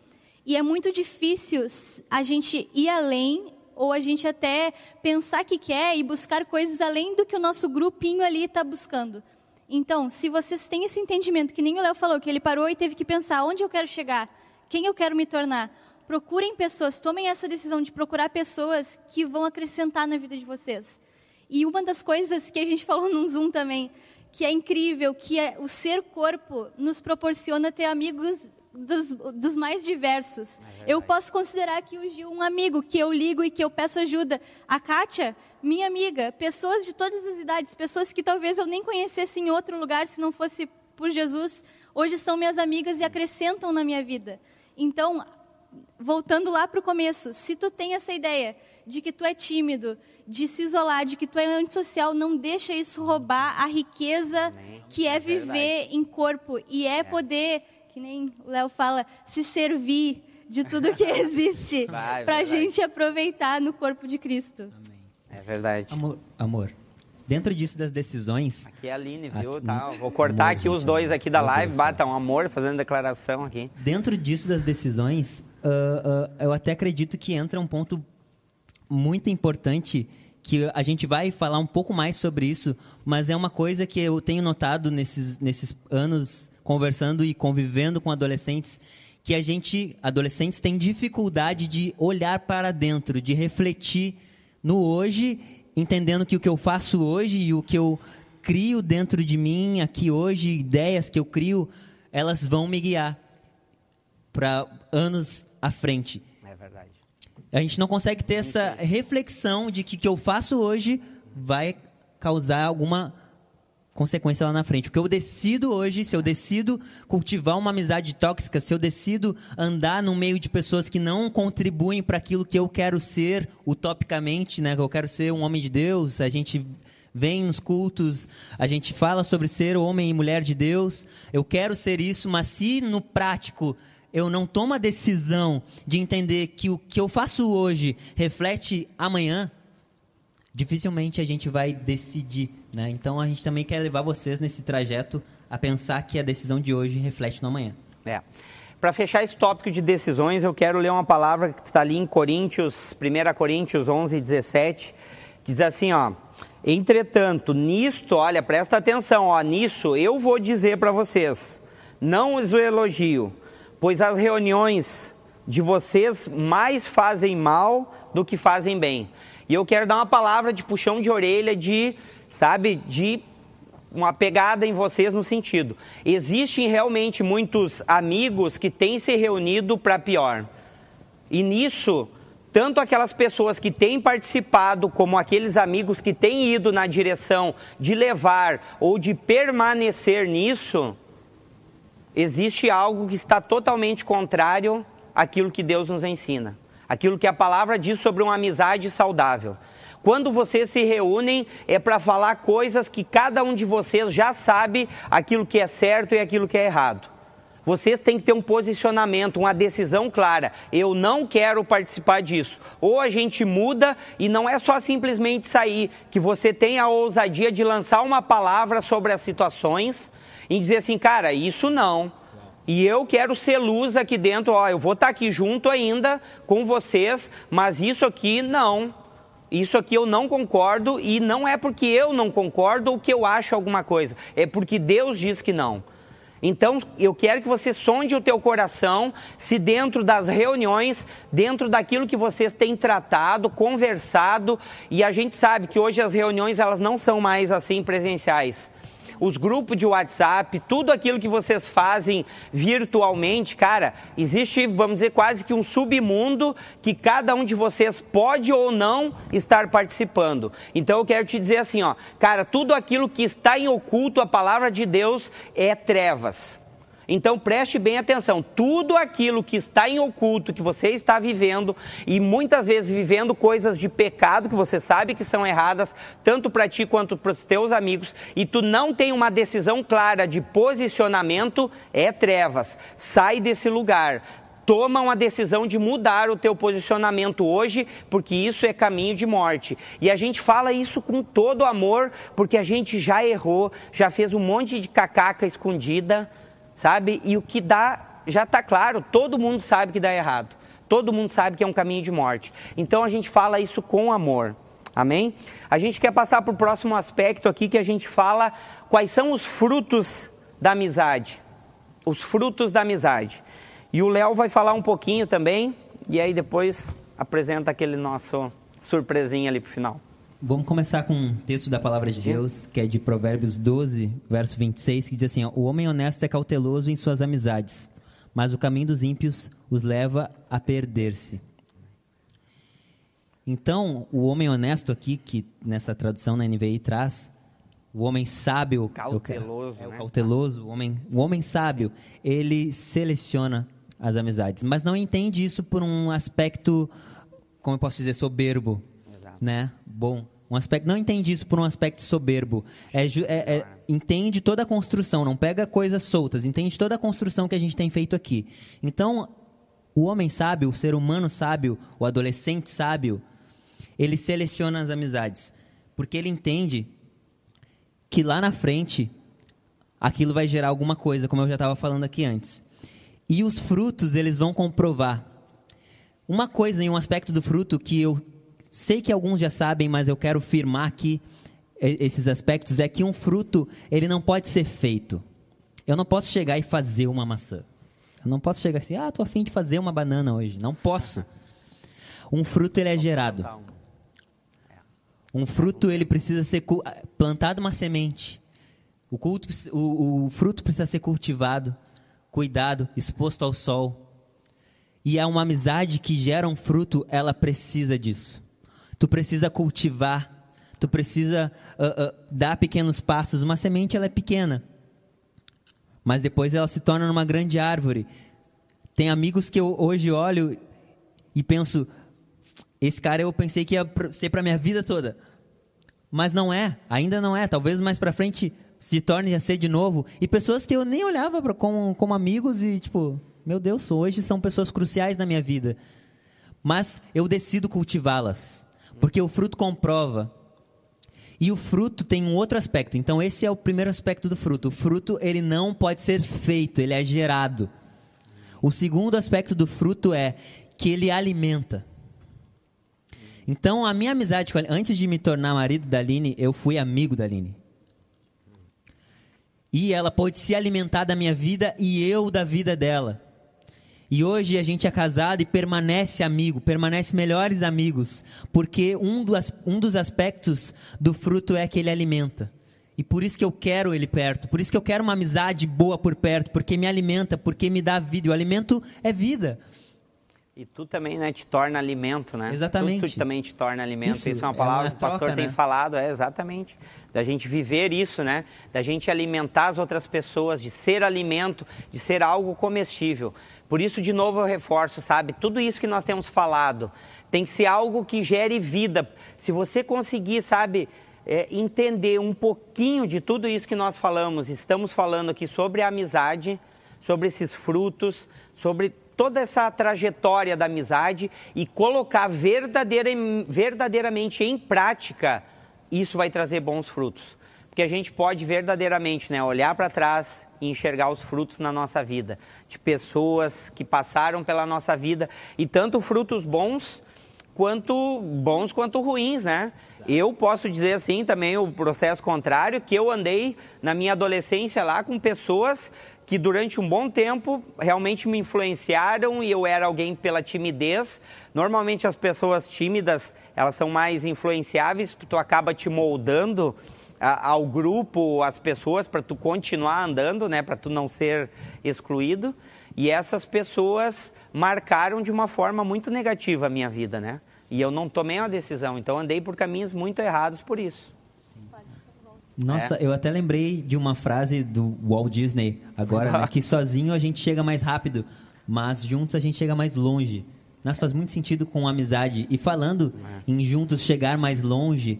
E é muito difícil a gente ir além ou a gente até pensar que quer e buscar coisas além do que o nosso grupinho ali está buscando. Então, se vocês têm esse entendimento, que nem o Léo falou, que ele parou e teve que pensar onde eu quero chegar, quem eu quero me tornar, procurem pessoas, tomem essa decisão de procurar pessoas que vão acrescentar na vida de vocês. E uma das coisas que a gente falou num Zoom também, que é incrível, que é o ser corpo nos proporciona ter amigos dos, dos mais diversos. É eu posso considerar aqui o Gil um amigo que eu ligo e que eu peço ajuda. A Kátia, minha amiga, pessoas de todas as idades, pessoas que talvez eu nem conhecesse em outro lugar se não fosse por Jesus, hoje são minhas amigas e acrescentam na minha vida. Então, voltando lá para o começo, se tu tem essa ideia de que tu é tímido, de se isolar, de que tu é antissocial, não deixa isso roubar a riqueza Amém. que é, é viver em corpo e é, é, poder, que nem o Léo fala, se servir de tudo que existe para a gente aproveitar no corpo de Cristo. Amém. É verdade. Amor, amor. Dentro disso das decisões. Aqui é a Aline, viu? Aqui, tá, vou cortar amor, aqui os dois aqui da live. Bata um amor fazendo declaração aqui. Dentro disso das decisões, uh, uh, eu até acredito que entra um ponto muito importante que a gente vai falar um pouco mais sobre isso, mas é uma coisa que eu tenho notado nesses, nesses anos conversando e convivendo com adolescentes que a gente, adolescentes, tem dificuldade de olhar para dentro, de refletir no hoje, entendendo que o que eu faço hoje e o que eu crio dentro de mim aqui hoje, ideias que eu crio, elas vão me guiar para anos à frente. É verdade. A gente não consegue ter essa reflexão de que o que eu faço hoje vai causar alguma consequência lá na frente. O que eu decido hoje, se eu decido cultivar uma amizade tóxica, se eu decido andar no meio de pessoas que não contribuem para aquilo que eu quero ser utopicamente, né? Eu quero ser um homem de Deus, a gente vem nos cultos, a gente fala sobre ser homem e mulher de Deus. Eu quero ser isso, mas se no prático eu não tomo a decisão de entender que o que eu faço hoje reflete amanhã, dificilmente a gente vai decidir. Né? Então a gente também quer levar vocês nesse trajeto a pensar que a decisão de hoje reflete no amanhã. É. Para fechar esse tópico de decisões, eu quero ler uma palavra que está ali em Coríntios, 1 Coríntios 11, 17, diz assim, ó, Entretanto, nisto, olha, presta atenção, ó, nisso eu vou dizer para vocês, não os elogio, pois as reuniões de vocês mais fazem mal do que fazem bem. E eu quero dar uma palavra de puxão de orelha, de, sabe, de uma pegada em vocês no sentido. Existem realmente muitos amigos que têm se reunido para pior. E nisso, tanto aquelas pessoas que têm participado, como aqueles amigos que têm ido na direção de levar ou de permanecer nisso, existe algo que está totalmente contrário àquilo que Deus nos ensina aquilo que a palavra diz sobre uma amizade saudável. Quando vocês se reúnem, é para falar coisas que cada um de vocês já sabe aquilo que é certo e aquilo que é errado. Vocês têm que ter um posicionamento, uma decisão clara. Eu não quero participar disso. Ou a gente muda e não é só simplesmente sair, que você tem a ousadia de lançar uma palavra sobre as situações e dizer assim, cara, isso não. E eu quero ser luz aqui dentro, ó, eu vou estar tá aqui junto ainda com vocês, mas isso aqui não. Isso aqui eu não concordo e não é porque eu não concordo ou que eu acho alguma coisa, é porque Deus diz que não. Então, eu quero que você sonde o teu coração se dentro das reuniões, dentro daquilo que vocês têm tratado, conversado, e a gente sabe que hoje as reuniões elas não são mais assim presenciais os grupos de WhatsApp, tudo aquilo que vocês fazem virtualmente, cara, existe, vamos dizer, quase que um submundo que cada um de vocês pode ou não estar participando. Então eu quero te dizer assim, ó, cara, tudo aquilo que está em oculto, a palavra de Deus é trevas. Então preste bem atenção, tudo aquilo que está em oculto, que você está vivendo, e muitas vezes vivendo coisas de pecado que você sabe que são erradas, tanto para ti quanto para os teus amigos, e tu não tem uma decisão clara de posicionamento, é trevas. Sai desse lugar toma uma decisão de mudar o teu posicionamento hoje, porque isso é caminho de morte. E a gente fala isso com todo amor, porque a gente já errou, já fez um monte de cacaca escondida, sabe? E o que dá já está claro, todo mundo sabe que dá errado. Todo mundo sabe que é um caminho de morte. Então a gente fala isso com amor. Amém? A gente quer passar para o próximo aspecto aqui que a gente fala quais são os frutos da amizade. Os frutos da amizade. E o Léo vai falar um pouquinho também, e aí depois apresenta aquele nosso surpresinha ali para o final. Vamos começar com um texto da palavra de Deus, que é de Provérbios 12, verso 26, que diz assim: ó, O homem honesto é cauteloso em suas amizades, mas o caminho dos ímpios os leva a perder-se. Então, o homem honesto aqui, que nessa tradução na NVI traz, o homem sábio, cauteloso, é, né? o cauteloso, o homem, o homem sábio, ele seleciona as amizades, mas não entende isso por um aspecto como eu posso dizer, soberbo, Exato. né? Bom, um aspecto não entende isso por um aspecto soberbo. É, é, é, entende toda a construção, não pega coisas soltas. Entende toda a construção que a gente tem feito aqui. Então, o homem sábio, o ser humano sábio, o adolescente sábio, ele seleciona as amizades, porque ele entende que lá na frente aquilo vai gerar alguma coisa, como eu já estava falando aqui antes. E os frutos eles vão comprovar. Uma coisa em um aspecto do fruto que eu sei que alguns já sabem, mas eu quero firmar aqui esses aspectos é que um fruto ele não pode ser feito. Eu não posso chegar e fazer uma maçã. Eu não posso chegar assim, ah, tô afim de fazer uma banana hoje. Não posso. Um fruto ele é gerado. Um fruto ele precisa ser plantado uma semente. O, culto, o, o fruto precisa ser cultivado, cuidado, exposto ao sol. E é uma amizade que gera um fruto, ela precisa disso. Tu precisa cultivar, tu precisa uh, uh, dar pequenos passos. Uma semente ela é pequena, mas depois ela se torna uma grande árvore. Tem amigos que eu hoje olho e penso, esse cara eu pensei que ia ser para minha vida toda, mas não é, ainda não é. Talvez mais para frente se torne a ser de novo. E pessoas que eu nem olhava pra, como, como amigos e tipo, meu Deus, hoje são pessoas cruciais na minha vida. Mas eu decido cultivá-las. Porque o fruto comprova. E o fruto tem um outro aspecto. Então esse é o primeiro aspecto do fruto. O fruto ele não pode ser feito, ele é gerado. O segundo aspecto do fruto é que ele alimenta. Então a minha amizade com ele, antes de me tornar marido da Aline, eu fui amigo da Aline. E ela pôde se alimentar da minha vida e eu da vida dela. E hoje a gente é casado e permanece amigo, permanece melhores amigos, porque um, do, um dos aspectos do fruto é que ele alimenta. E por isso que eu quero ele perto, por isso que eu quero uma amizade boa por perto, porque me alimenta, porque me dá vida. E o alimento é vida. E tu também, né, te torna alimento, né? Exatamente. Tu, tu também te torna alimento. Isso, isso é uma palavra é uma que o pastor troca, tem né? falado, é exatamente. Da gente viver isso, né? Da gente alimentar as outras pessoas, de ser alimento, de ser algo comestível. Por isso, de novo, eu reforço, sabe? Tudo isso que nós temos falado tem que ser algo que gere vida. Se você conseguir, sabe, é, entender um pouquinho de tudo isso que nós falamos, estamos falando aqui sobre a amizade, sobre esses frutos, sobre toda essa trajetória da amizade e colocar verdadeira, verdadeiramente em prática, isso vai trazer bons frutos. Porque a gente pode verdadeiramente né, olhar para trás e enxergar os frutos na nossa vida, de pessoas que passaram pela nossa vida, e tanto frutos bons quanto bons quanto ruins, né? Eu posso dizer assim também o processo contrário, que eu andei na minha adolescência lá com pessoas que durante um bom tempo realmente me influenciaram e eu era alguém pela timidez. Normalmente as pessoas tímidas, elas são mais influenciáveis, tu acaba te moldando ao grupo, às pessoas, para tu continuar andando, né, para tu não ser excluído. E essas pessoas marcaram de uma forma muito negativa a minha vida, né? E eu não tomei uma decisão, então andei por caminhos muito errados por isso. Nossa, é. eu até lembrei de uma frase do Walt Disney agora, né, que sozinho a gente chega mais rápido, mas juntos a gente chega mais longe. Mas faz muito sentido com amizade. E falando é. em juntos chegar mais longe,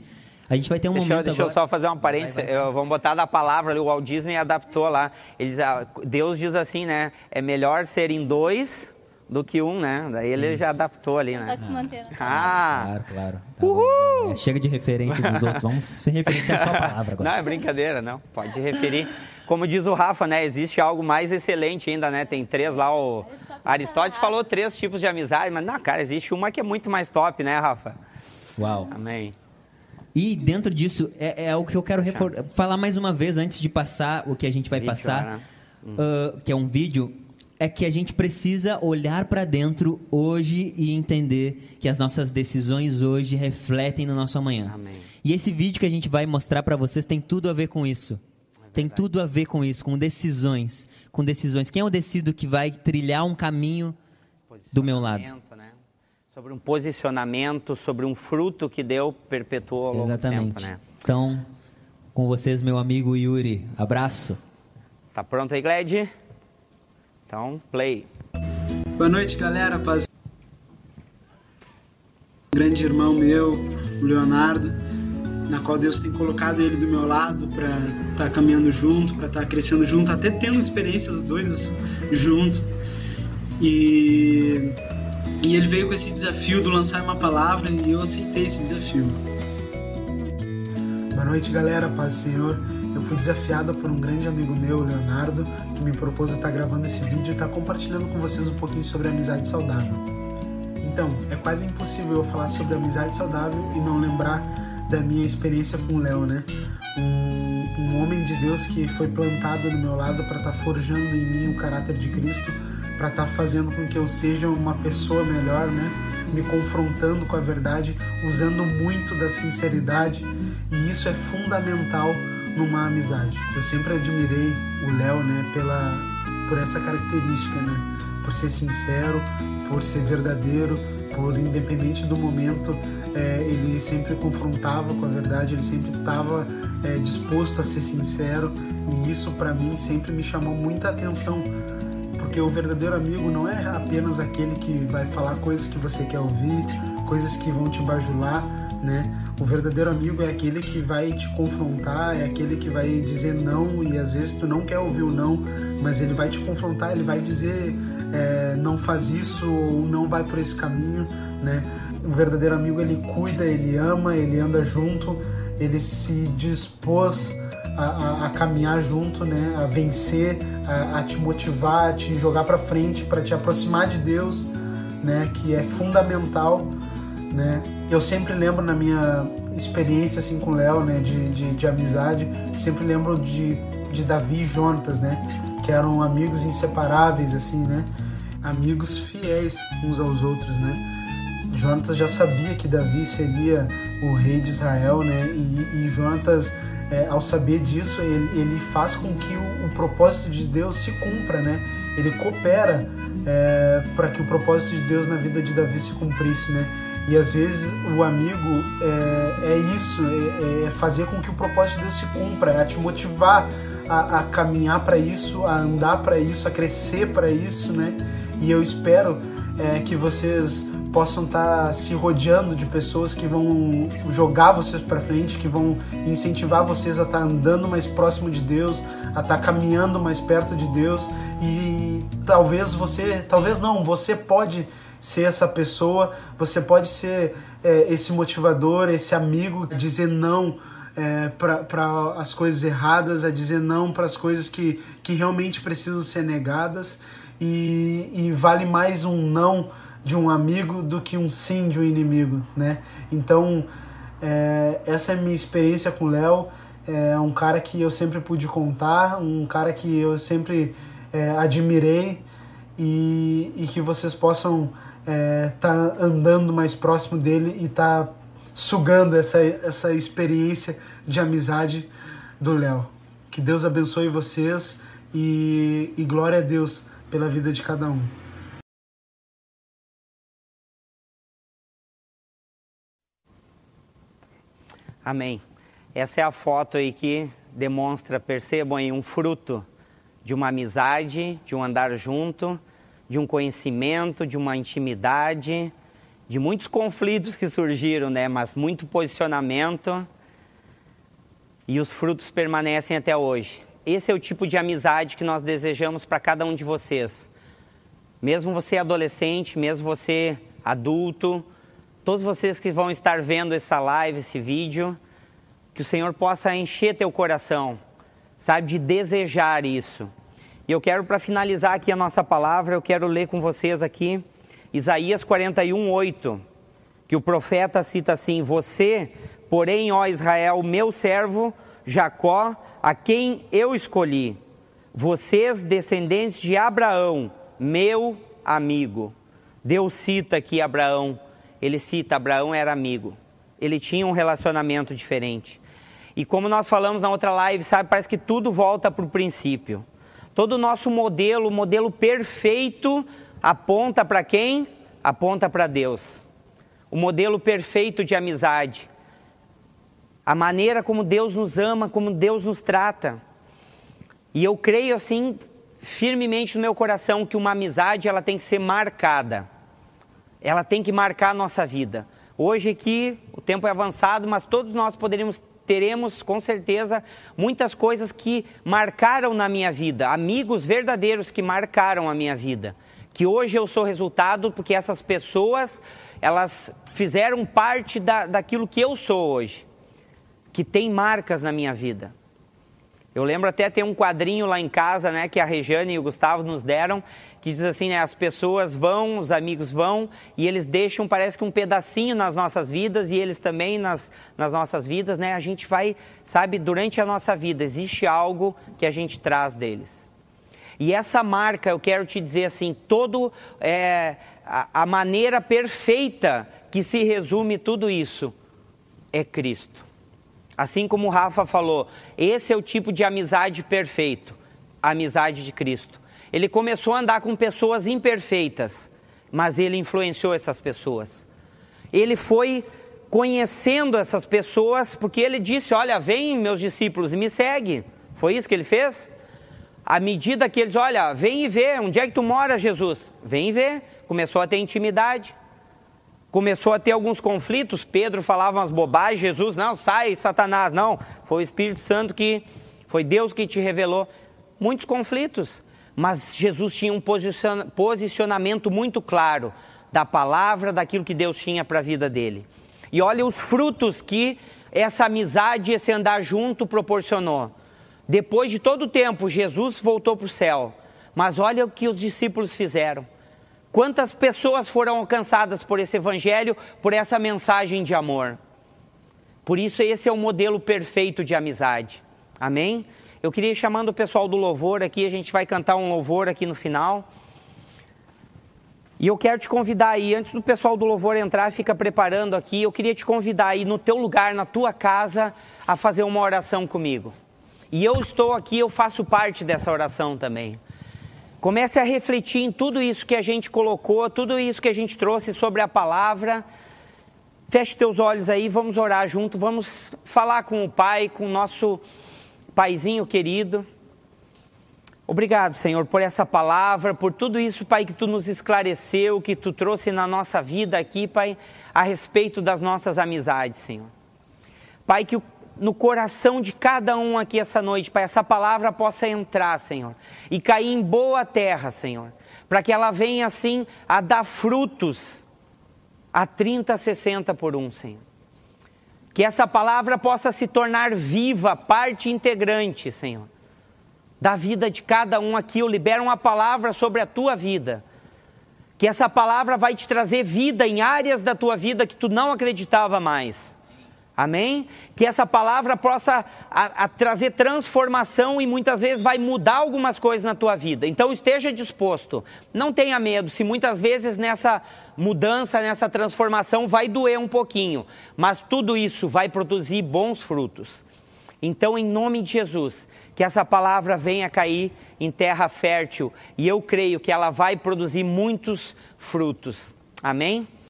a gente vai ter um deixa momento. Eu, deixa agora... eu só fazer uma parênteses. Vai, vai. Eu, vamos botar da palavra ali. O Walt Disney adaptou lá. Eles, ah, Deus diz assim, né? É melhor ser em dois do que um, né? Daí ele Sim. já adaptou ali, né? Tá se mantendo. Ah! Claro, claro. Tá Uhul! É, chega de referência dos outros. Vamos se referenciar só a palavra agora. Não, é brincadeira, não. Pode referir. Como diz o Rafa, né? Existe algo mais excelente ainda, né? Tem três lá. O Aristóteles, Aristóteles falou três tipos de amizade, mas não, cara, existe uma que é muito mais top, né, Rafa? Uau. Amém. E dentro disso, é, é o que eu quero falar mais uma vez antes de passar o que a gente vai vídeo, passar, né? uh, que é um vídeo, é que a gente precisa olhar para dentro hoje e entender que as nossas decisões hoje refletem no nosso amanhã. Amém. E esse vídeo que a gente vai mostrar para vocês tem tudo a ver com isso. É tem tudo a ver com isso, com decisões, com decisões. Quem eu decido que vai trilhar um caminho do meu lado? Sobre um posicionamento, sobre um fruto que deu, perpetuou ao longo Exatamente. do tempo, né? Então, com vocês, meu amigo Yuri. Abraço. Tá pronto aí, Gled? Então, play. Boa noite, galera. Paz. grande irmão meu, o Leonardo, na qual Deus tem colocado ele do meu lado para estar tá caminhando junto, para estar tá crescendo junto, até tendo experiências dois junto. E, e ele veio com esse desafio do lançar uma palavra e eu aceitei esse desafio. Boa noite, galera, paz do Senhor. Eu fui desafiado por um grande amigo meu, Leonardo, que me propôs estar gravando esse vídeo e estar compartilhando com vocês um pouquinho sobre amizade saudável. Então, é quase impossível eu falar sobre amizade saudável e não lembrar da minha experiência com o Léo, né? Um, um, homem de Deus que foi plantado no meu lado para estar tá forjando em mim o caráter de Cristo, para estar tá fazendo com que eu seja uma pessoa melhor, né? Me confrontando com a verdade, usando muito da sinceridade, e isso é fundamental numa amizade. Eu sempre admirei o Léo, né, pela por essa característica, né? Por ser sincero, por ser verdadeiro, por independente do momento, é, ele sempre confrontava com a verdade, ele sempre estava é, disposto a ser sincero e isso para mim sempre me chamou muita atenção, porque o verdadeiro amigo não é apenas aquele que vai falar coisas que você quer ouvir, coisas que vão te bajular, né? O verdadeiro amigo é aquele que vai te confrontar, é aquele que vai dizer não e às vezes tu não quer ouvir o não, mas ele vai te confrontar, ele vai dizer é, não faz isso ou não vai por esse caminho, né? O verdadeiro amigo ele cuida, ele ama, ele anda junto, ele se dispôs a, a, caminhar junto, né? A vencer, a, a te motivar, a te jogar para frente, para te aproximar de Deus, né? Que é fundamental, né? Eu sempre lembro na minha experiência assim com o Léo, né? De, de, de amizade, sempre lembro de, de Davi e Jonatas, né? Que eram amigos inseparáveis, assim, né? Amigos fiéis uns aos outros, né? Jonatas já sabia que Davi seria o rei de Israel, né? E, e Jonatas, é, ao saber disso, ele, ele faz com que o, o, propósito de Deus se cumpra, né? Ele coopera é, para que o propósito de Deus na vida de Davi se cumprisse, né? E às vezes o amigo é, é isso, é, é, fazer com que o propósito de Deus se cumpra, é te motivar a, a caminhar para isso, a andar para isso, a crescer para isso, né? E eu espero é, que vocês possam estar tá se rodeando de pessoas que vão jogar vocês para frente, que vão incentivar vocês a estar tá andando mais próximo de Deus, a estar tá caminhando mais perto de Deus. E talvez você, talvez não, você pode ser essa pessoa, você pode ser é, esse motivador, esse amigo, dizer não é, para as coisas erradas, a dizer não para as coisas que, que realmente precisam ser negadas. E, e vale mais um não de um amigo do que um sim de um inimigo, né? Então, é, essa é a minha experiência com o Léo. É um cara que eu sempre pude contar, um cara que eu sempre é, admirei e, e que vocês possam estar é, tá andando mais próximo dele e estar tá sugando essa, essa experiência de amizade do Léo. Que Deus abençoe vocês e, e glória a Deus pela vida de cada um. Amém. Essa é a foto aí que demonstra, percebam aí, um fruto de uma amizade, de um andar junto, de um conhecimento, de uma intimidade, de muitos conflitos que surgiram, né? Mas muito posicionamento e os frutos permanecem até hoje. Esse é o tipo de amizade que nós desejamos para cada um de vocês. Mesmo você adolescente, mesmo você adulto, todos vocês que vão estar vendo essa live, esse vídeo, que o Senhor possa encher teu coração, sabe, de desejar isso. E eu quero, para finalizar aqui a nossa palavra, eu quero ler com vocês aqui Isaías 41, 8, que o profeta cita assim: Você, porém, ó Israel, meu servo, Jacó, a quem eu escolhi, vocês, descendentes de Abraão, meu amigo. Deus cita aqui Abraão ele cita: Abraão era amigo, ele tinha um relacionamento diferente. E como nós falamos na outra live, sabe, parece que tudo volta para o princípio. Todo o nosso modelo, o modelo perfeito, aponta para quem? Aponta para Deus. O modelo perfeito de amizade. A maneira como Deus nos ama, como Deus nos trata. E eu creio assim firmemente no meu coração que uma amizade ela tem que ser marcada ela tem que marcar a nossa vida. Hoje aqui o tempo é avançado, mas todos nós poderíamos teremos com certeza muitas coisas que marcaram na minha vida, amigos verdadeiros que marcaram a minha vida, que hoje eu sou resultado porque essas pessoas elas fizeram parte da, daquilo que eu sou hoje, que tem marcas na minha vida. Eu lembro até ter um quadrinho lá em casa, né, que a Rejane e o Gustavo nos deram, que diz assim, né, as pessoas vão, os amigos vão, e eles deixam, parece que um pedacinho nas nossas vidas, e eles também nas, nas nossas vidas, né, a gente vai, sabe, durante a nossa vida, existe algo que a gente traz deles. E essa marca, eu quero te dizer assim, todo é, a, a maneira perfeita que se resume tudo isso é Cristo. Assim como o Rafa falou, esse é o tipo de amizade perfeito, a amizade de Cristo. Ele começou a andar com pessoas imperfeitas, mas ele influenciou essas pessoas. Ele foi conhecendo essas pessoas, porque ele disse: Olha, vem meus discípulos e me segue. Foi isso que ele fez? À medida que eles, olha, vem e vê, onde é que tu mora, Jesus? Vem e vê começou a ter intimidade, começou a ter alguns conflitos. Pedro falava umas bobagens, Jesus, não, sai, Satanás, não. Foi o Espírito Santo que, foi Deus que te revelou. Muitos conflitos, mas Jesus tinha um posicionamento muito claro da palavra, daquilo que Deus tinha para a vida dele. E olha os frutos que essa amizade, esse andar junto proporcionou. Depois de todo o tempo, Jesus voltou para o céu. Mas olha o que os discípulos fizeram. Quantas pessoas foram alcançadas por esse evangelho, por essa mensagem de amor? Por isso, esse é o modelo perfeito de amizade. Amém? Eu queria ir chamando o pessoal do louvor aqui, a gente vai cantar um louvor aqui no final. E eu quero te convidar aí, antes do pessoal do louvor entrar, fica preparando aqui, eu queria te convidar aí no teu lugar, na tua casa, a fazer uma oração comigo. E eu estou aqui, eu faço parte dessa oração também. Comece a refletir em tudo isso que a gente colocou, tudo isso que a gente trouxe sobre a palavra. Feche teus olhos aí, vamos orar junto, vamos falar com o Pai, com o nosso Paizinho querido. Obrigado, Senhor, por essa palavra, por tudo isso, Pai, que tu nos esclareceu, que tu trouxe na nossa vida aqui, Pai, a respeito das nossas amizades, Senhor. Pai, que o no coração de cada um aqui essa noite, para essa palavra possa entrar, Senhor, e cair em boa terra, Senhor, para que ela venha assim a dar frutos a 30, 60 por um, Senhor. Que essa palavra possa se tornar viva, parte integrante, Senhor, da vida de cada um aqui. Eu libero uma palavra sobre a tua vida. Que essa palavra vai te trazer vida em áreas da tua vida que tu não acreditava mais Amém? Que essa palavra possa a, a trazer transformação e muitas vezes vai mudar algumas coisas na tua vida. Então esteja disposto. Não tenha medo, se muitas vezes nessa mudança, nessa transformação vai doer um pouquinho, mas tudo isso vai produzir bons frutos. Então, em nome de Jesus, que essa palavra venha cair em terra fértil e eu creio que ela vai produzir muitos frutos. Amém?